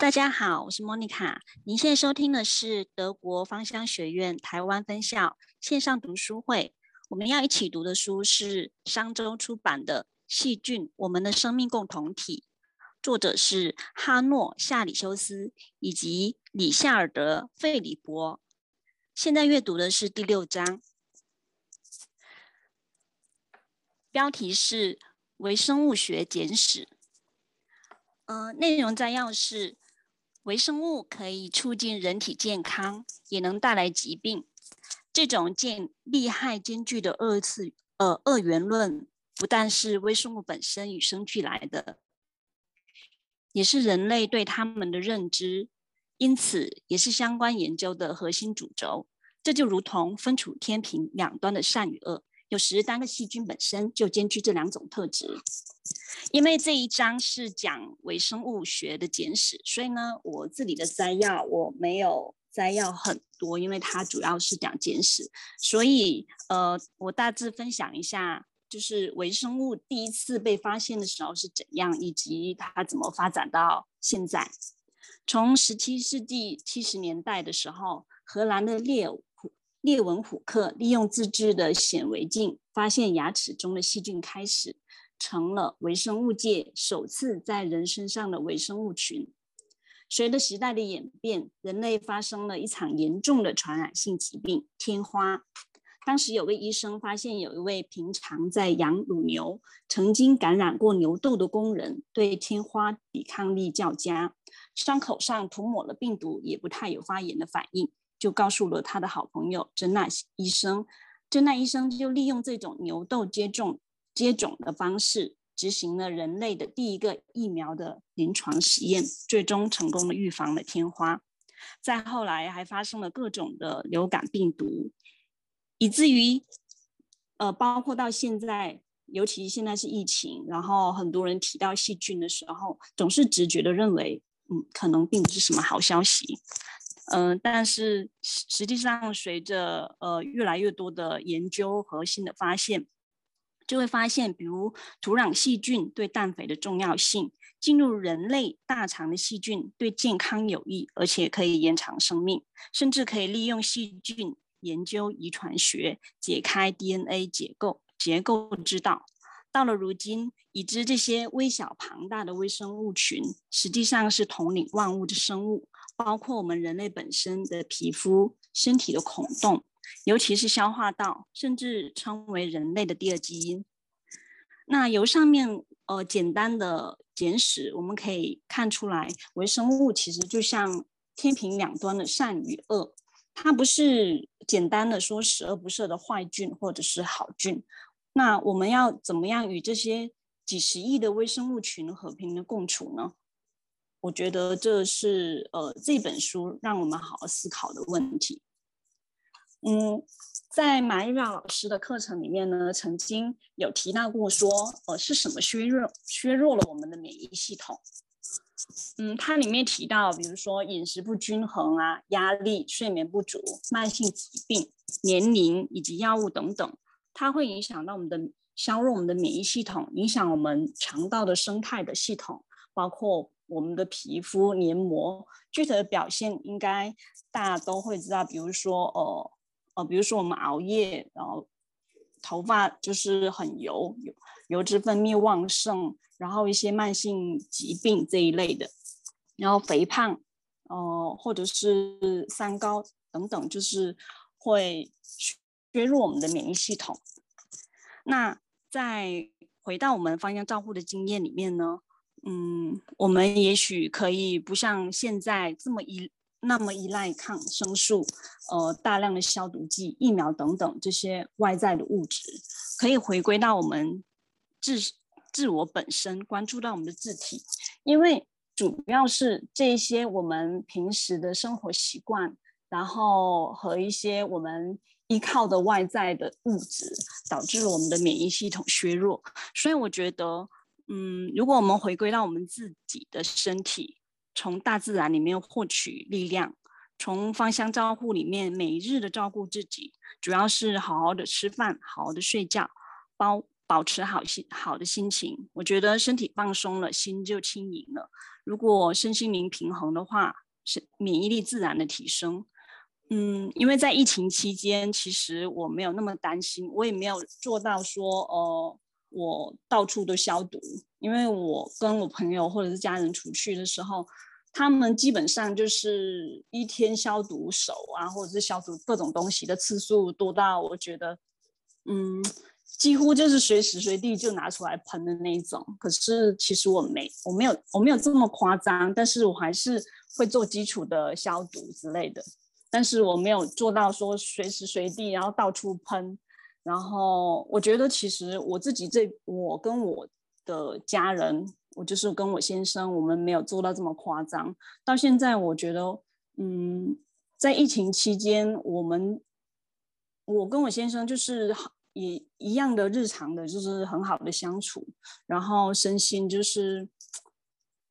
大家好，我是莫妮卡。您现在收听的是德国芳香学院台湾分校线上读书会。我们要一起读的书是商周出版的《细菌：我们的生命共同体》，作者是哈诺·夏里修斯以及里夏尔德·费里伯。现在阅读的是第六章，标题是《微生物学简史》。呃，内容摘要是。微生物可以促进人体健康，也能带来疾病。这种兼利害兼具的二次呃二元论，不但是微生物本身与生俱来的，也是人类对他们的认知，因此也是相关研究的核心主轴。这就如同分处天平两端的善与恶。有时，单个细菌本身就兼具这两种特质。因为这一章是讲微生物学的简史，所以呢，我这里的摘要我没有摘要很多，因为它主要是讲简史，所以呃，我大致分享一下，就是微生物第一次被发现的时候是怎样，以及它怎么发展到现在。从十七世纪七十年代的时候，荷兰的列。列文虎克利用自制的显微镜发现牙齿中的细菌，开始成了微生物界首次在人身上的微生物群。随着时代的演变，人类发生了一场严重的传染性疾病——天花。当时有位医生发现，有一位平常在养乳牛、曾经感染过牛痘的工人，对天花抵抗力较佳，伤口上涂抹了病毒也不太有发炎的反应。就告诉了他的好朋友珍娜医生，珍娜医生就利用这种牛痘接种接种的方式，执行了人类的第一个疫苗的临床实验，最终成功的预防了天花。再后来还发生了各种的流感病毒，以至于呃，包括到现在，尤其现在是疫情，然后很多人提到细菌的时候，总是直觉的认为，嗯，可能并不是什么好消息。嗯，但是实际上，随着呃越来越多的研究和新的发现，就会发现，比如土壤细菌对氮肥的重要性，进入人类大肠的细菌对健康有益，而且可以延长生命，甚至可以利用细菌研究遗传学，解开 DNA 结构结构之道。到了如今，已知这些微小庞大的微生物群，实际上是统领万物的生物。包括我们人类本身的皮肤、身体的孔洞，尤其是消化道，甚至称为人类的第二基因。那由上面呃简单的简史，我们可以看出来，微生物其实就像天平两端的善与恶，它不是简单的说十恶不赦的坏菌或者是好菌。那我们要怎么样与这些几十亿的微生物群和平的共处呢？我觉得这是呃这本书让我们好好思考的问题。嗯，在马伊拉老师的课程里面呢，曾经有提到过说，呃，是什么削弱削弱了我们的免疫系统？嗯，它里面提到，比如说饮食不均衡啊、压力、睡眠不足、慢性疾病、年龄以及药物等等，它会影响到我们的削弱我们的免疫系统，影响我们肠道的生态的系统，包括。我们的皮肤黏膜具体的表现，应该大家都会知道。比如说，呃比如说我们熬夜，然后头发就是很油，油油脂分泌旺盛，然后一些慢性疾病这一类的，然后肥胖，呃，或者是三高等等，就是会削弱我们的免疫系统。那在回到我们芳香照护的经验里面呢？嗯，我们也许可以不像现在这么依那么依赖抗生素，呃，大量的消毒剂、疫苗等等这些外在的物质，可以回归到我们自自我本身，关注到我们的自体，因为主要是这些我们平时的生活习惯，然后和一些我们依靠的外在的物质，导致了我们的免疫系统削弱，所以我觉得。嗯，如果我们回归到我们自己的身体，从大自然里面获取力量，从芳香照护里面每日的照顾自己，主要是好好的吃饭，好好的睡觉，包保持好心好的心情。我觉得身体放松了，心就轻盈了。如果身心灵平衡的话，是免疫力自然的提升。嗯，因为在疫情期间，其实我没有那么担心，我也没有做到说，呃，我到处都消毒。因为我跟我朋友或者是家人出去的时候，他们基本上就是一天消毒手啊，或者是消毒各种东西的次数多到我觉得，嗯，几乎就是随时随地就拿出来喷的那一种。可是其实我没，我没有，我没有这么夸张，但是我还是会做基础的消毒之类的。但是我没有做到说随时随地，然后到处喷。然后我觉得其实我自己这，我跟我的家人，我就是跟我先生，我们没有做到这么夸张。到现在我觉得，嗯，在疫情期间，我们我跟我先生就是也一样的日常的，就是很好的相处，然后身心就是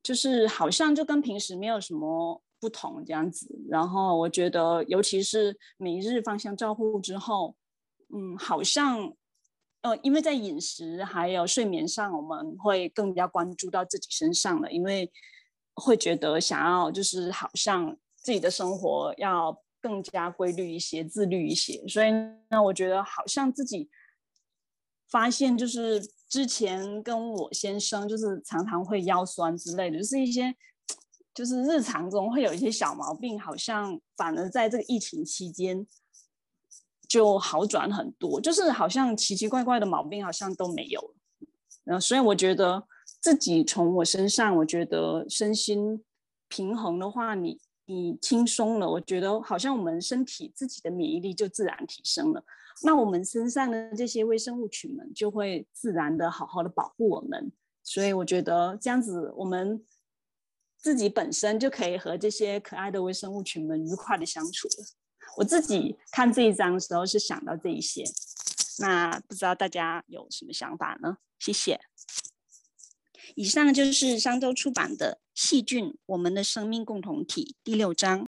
就是好像就跟平时没有什么。不同这样子，然后我觉得，尤其是每日方向照护之后，嗯，好像，呃，因为在饮食还有睡眠上，我们会更加关注到自己身上了，因为会觉得想要就是好像自己的生活要更加规律一些、自律一些，所以呢，我觉得好像自己发现就是之前跟我先生就是常常会腰酸之类的，就是一些。就是日常中会有一些小毛病，好像反而在这个疫情期间就好转很多，就是好像奇奇怪怪的毛病好像都没有了。然后，所以我觉得自己从我身上，我觉得身心平衡的话，你你轻松了，我觉得好像我们身体自己的免疫力就自然提升了。那我们身上的这些微生物群们就会自然的好好的保护我们。所以我觉得这样子我们。自己本身就可以和这些可爱的微生物群们愉快的相处了。我自己看这一章的时候是想到这一些，那不知道大家有什么想法呢？谢谢。以上就是商周出版的《细菌：我们的生命共同体》第六章。